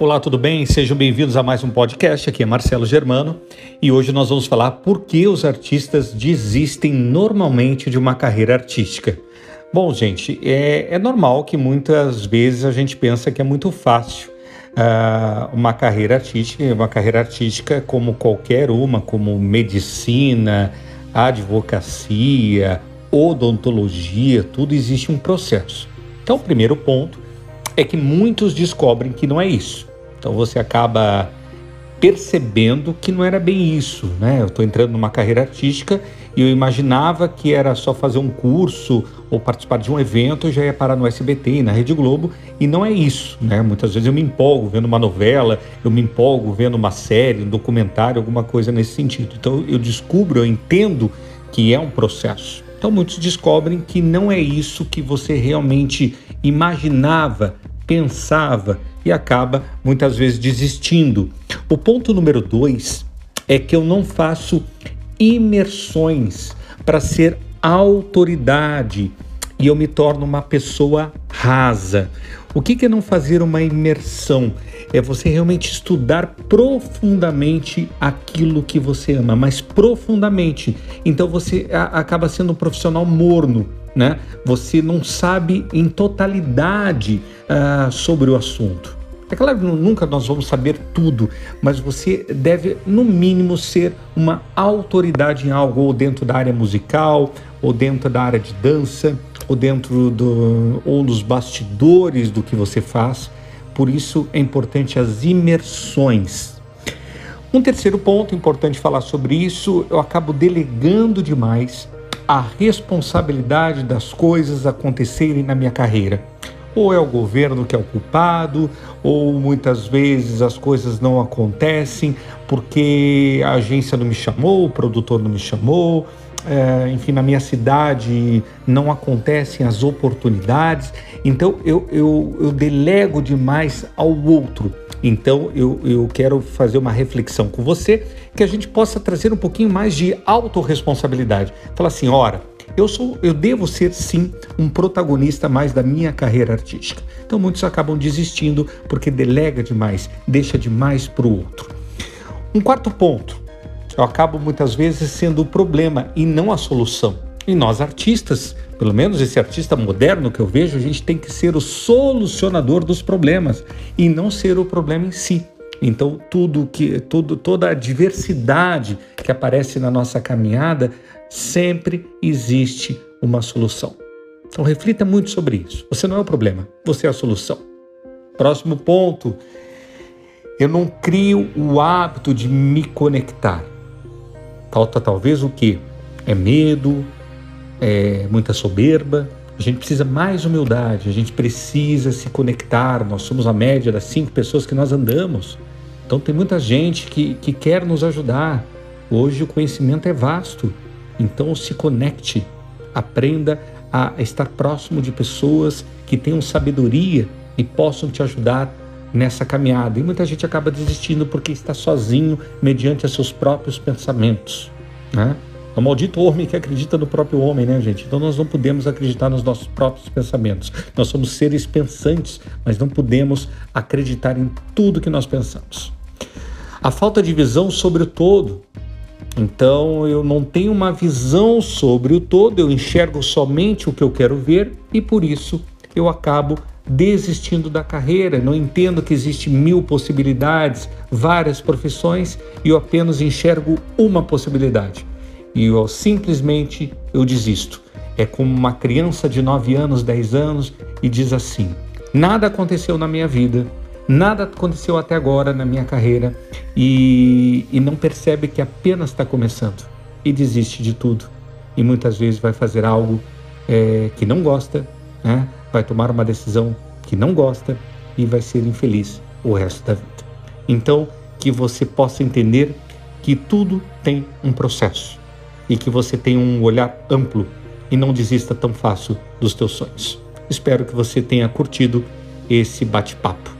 Olá, tudo bem? Sejam bem-vindos a mais um podcast. Aqui é Marcelo Germano e hoje nós vamos falar por que os artistas desistem normalmente de uma carreira artística. Bom, gente, é, é normal que muitas vezes a gente pensa que é muito fácil uh, uma carreira artística, uma carreira artística como qualquer uma, como medicina, advocacia, odontologia, tudo existe um processo. Então, o primeiro ponto é que muitos descobrem que não é isso. Então você acaba percebendo que não era bem isso, né? Eu estou entrando numa carreira artística e eu imaginava que era só fazer um curso ou participar de um evento e já ia parar no SBT e na Rede Globo e não é isso, né? Muitas vezes eu me empolgo vendo uma novela, eu me empolgo vendo uma série, um documentário, alguma coisa nesse sentido. Então eu descubro, eu entendo que é um processo. Então muitos descobrem que não é isso que você realmente imaginava, pensava e acaba muitas vezes desistindo. O ponto número dois é que eu não faço imersões para ser autoridade e eu me torno uma pessoa rasa. O que é não fazer uma imersão? É você realmente estudar profundamente aquilo que você ama, mas profundamente. Então você acaba sendo um profissional morno, né? Você não sabe em totalidade uh, sobre o assunto. É claro que nunca nós vamos saber tudo, mas você deve, no mínimo, ser uma autoridade em algo, ou dentro da área musical, ou dentro da área de dança, ou dentro do, ou nos bastidores do que você faz. Por isso é importante as imersões. Um terceiro ponto importante falar sobre isso, eu acabo delegando demais a responsabilidade das coisas acontecerem na minha carreira. Ou é o governo que é o culpado, ou muitas vezes as coisas não acontecem porque a agência não me chamou, o produtor não me chamou, é, enfim, na minha cidade não acontecem as oportunidades. Então eu, eu, eu delego demais ao outro. Então eu, eu quero fazer uma reflexão com você que a gente possa trazer um pouquinho mais de autorresponsabilidade. Falar assim, ora, eu sou, eu devo ser sim um protagonista mais da minha carreira artística. Então muitos acabam desistindo porque delega demais, deixa demais para o outro. Um quarto ponto, eu acabo muitas vezes sendo o problema e não a solução. E nós artistas, pelo menos esse artista moderno que eu vejo, a gente tem que ser o solucionador dos problemas e não ser o problema em si. Então, tudo que tudo, toda a diversidade que aparece na nossa caminhada, sempre existe uma solução. Então, reflita muito sobre isso. Você não é o problema, você é a solução. Próximo ponto. Eu não crio o hábito de me conectar. Falta talvez o que? É medo, é muita soberba. A gente precisa mais humildade, a gente precisa se conectar. Nós somos a média das cinco pessoas que nós andamos. Então tem muita gente que, que quer nos ajudar. Hoje o conhecimento é vasto. Então se conecte, aprenda a estar próximo de pessoas que tenham sabedoria e possam te ajudar nessa caminhada. E muita gente acaba desistindo porque está sozinho mediante seus próprios pensamentos. Né? É o maldito homem que acredita no próprio homem, né, gente? Então nós não podemos acreditar nos nossos próprios pensamentos. Nós somos seres pensantes, mas não podemos acreditar em tudo que nós pensamos. A falta de visão sobre o todo. Então eu não tenho uma visão sobre o todo, eu enxergo somente o que eu quero ver e por isso eu acabo desistindo da carreira. Não entendo que existe mil possibilidades, várias profissões e eu apenas enxergo uma possibilidade. E eu simplesmente eu desisto. É como uma criança de 9 anos, 10 anos e diz assim: nada aconteceu na minha vida, Nada aconteceu até agora na minha carreira e, e não percebe que apenas está começando e desiste de tudo. E muitas vezes vai fazer algo é, que não gosta, né? vai tomar uma decisão que não gosta e vai ser infeliz o resto da vida. Então, que você possa entender que tudo tem um processo e que você tenha um olhar amplo e não desista tão fácil dos teus sonhos. Espero que você tenha curtido esse bate-papo